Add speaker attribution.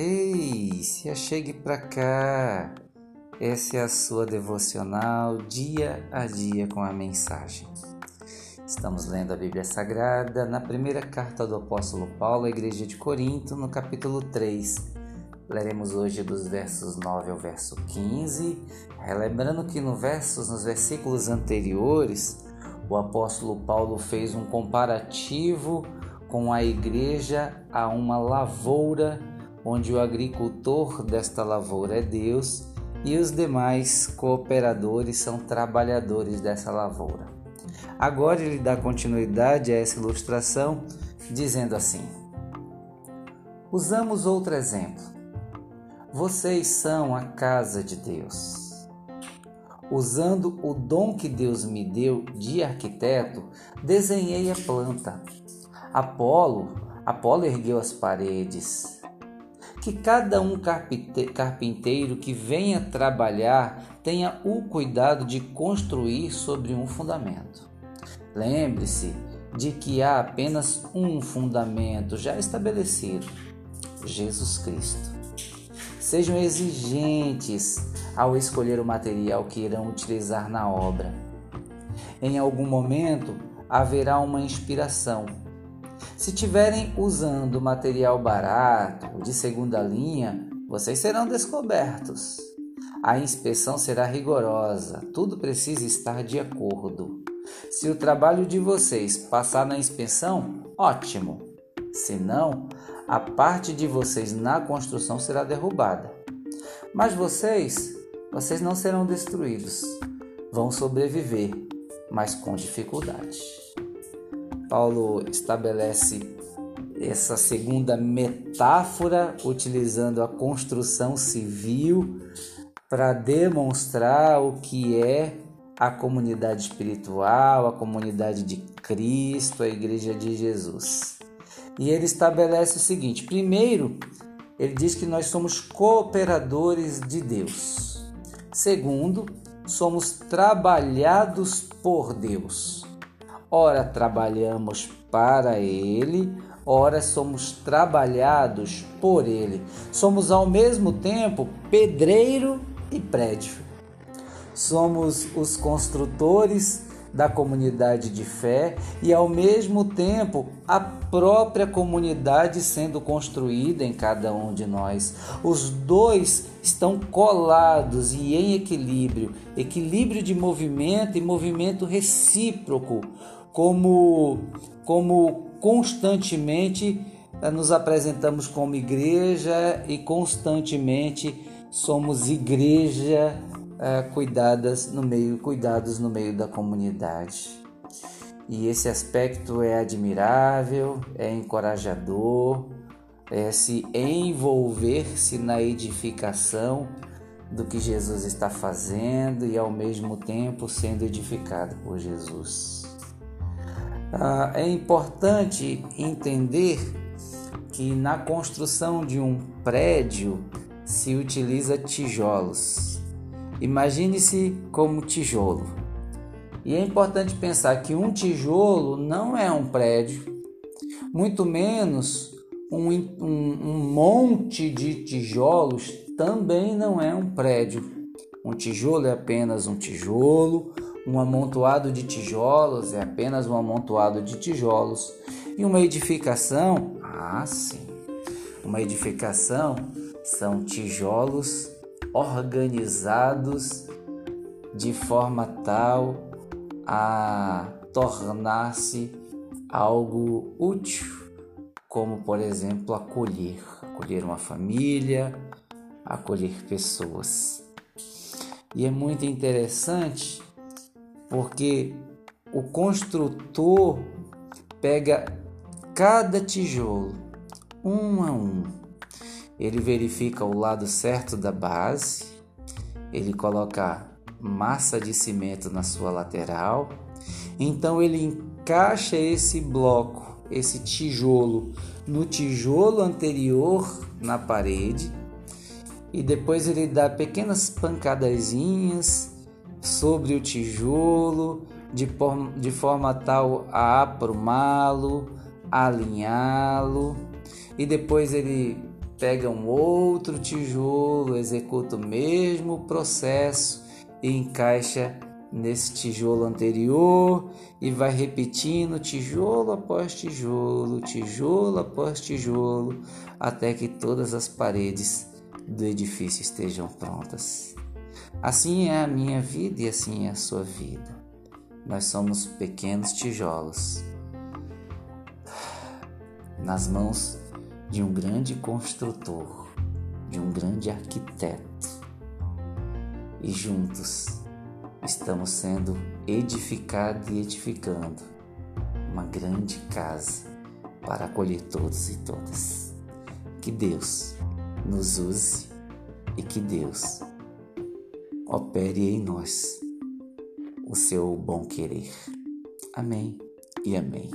Speaker 1: Ei, se achegue para cá. Essa é a sua devocional dia a dia com a mensagem. Estamos lendo a Bíblia Sagrada na primeira carta do apóstolo Paulo à igreja de Corinto, no capítulo 3. Leremos hoje dos versos 9 ao verso 15, relembrando que no versos, nos versículos anteriores, o apóstolo Paulo fez um comparativo com a igreja a uma lavoura, onde o agricultor desta lavoura é Deus e os demais cooperadores são trabalhadores dessa lavoura. Agora ele dá continuidade a essa ilustração, dizendo assim: Usamos outro exemplo. Vocês são a casa de Deus. Usando o dom que Deus me deu de arquiteto, desenhei a planta. Apolo, Apolo ergueu as paredes que cada um carpinteiro que venha trabalhar tenha o cuidado de construir sobre um fundamento. Lembre-se de que há apenas um fundamento já estabelecido: Jesus Cristo. Sejam exigentes ao escolher o material que irão utilizar na obra. Em algum momento haverá uma inspiração se tiverem usando material barato, de segunda linha, vocês serão descobertos. A inspeção será rigorosa, tudo precisa estar de acordo. Se o trabalho de vocês passar na inspeção, ótimo. Se não, a parte de vocês na construção será derrubada. Mas vocês, vocês não serão destruídos. Vão sobreviver, mas com dificuldade. Paulo estabelece essa segunda metáfora utilizando a construção civil para demonstrar o que é a comunidade espiritual, a comunidade de Cristo, a igreja de Jesus. E ele estabelece o seguinte: primeiro, ele diz que nós somos cooperadores de Deus. Segundo, somos trabalhados por Deus. Ora trabalhamos para Ele, ora somos trabalhados por Ele. Somos ao mesmo tempo pedreiro e prédio. Somos os construtores da comunidade de fé e ao mesmo tempo a própria comunidade sendo construída em cada um de nós. Os dois estão colados e em equilíbrio, equilíbrio de movimento e movimento recíproco como, como constantemente eh, nos apresentamos como igreja e constantemente somos igreja é, cuidadas no meio, cuidados no meio da comunidade. E esse aspecto é admirável, é encorajador, é se envolver-se na edificação do que Jesus está fazendo e ao mesmo tempo sendo edificado por Jesus. Ah, é importante entender que na construção de um prédio se utiliza tijolos. Imagine-se como tijolo. E é importante pensar que um tijolo não é um prédio, muito menos um, um, um monte de tijolos também não é um prédio. Um tijolo é apenas um tijolo, um amontoado de tijolos é apenas um amontoado de tijolos. E uma edificação, ah, sim. Uma edificação são tijolos organizados de forma tal a tornar-se algo útil, como por exemplo acolher, acolher uma família, acolher pessoas. E é muito interessante porque o construtor pega cada tijolo um a um. Ele verifica o lado certo da base, ele coloca massa de cimento na sua lateral, então ele encaixa esse bloco, esse tijolo, no tijolo anterior na parede e depois ele dá pequenas pancadazinhas sobre o tijolo, de, forma, de forma tal a aprumá-lo, alinhá-lo, e depois ele pega um outro tijolo, executa o mesmo processo e encaixa nesse tijolo anterior e vai repetindo tijolo após tijolo, tijolo após tijolo, até que todas as paredes do edifício estejam prontas. Assim é a minha vida e assim é a sua vida. Nós somos pequenos tijolos nas mãos de um grande construtor, de um grande arquiteto. E juntos estamos sendo edificados e edificando uma grande casa para acolher todos e todas. Que Deus nos use e que Deus opere em nós o seu bom querer. Amém e amém.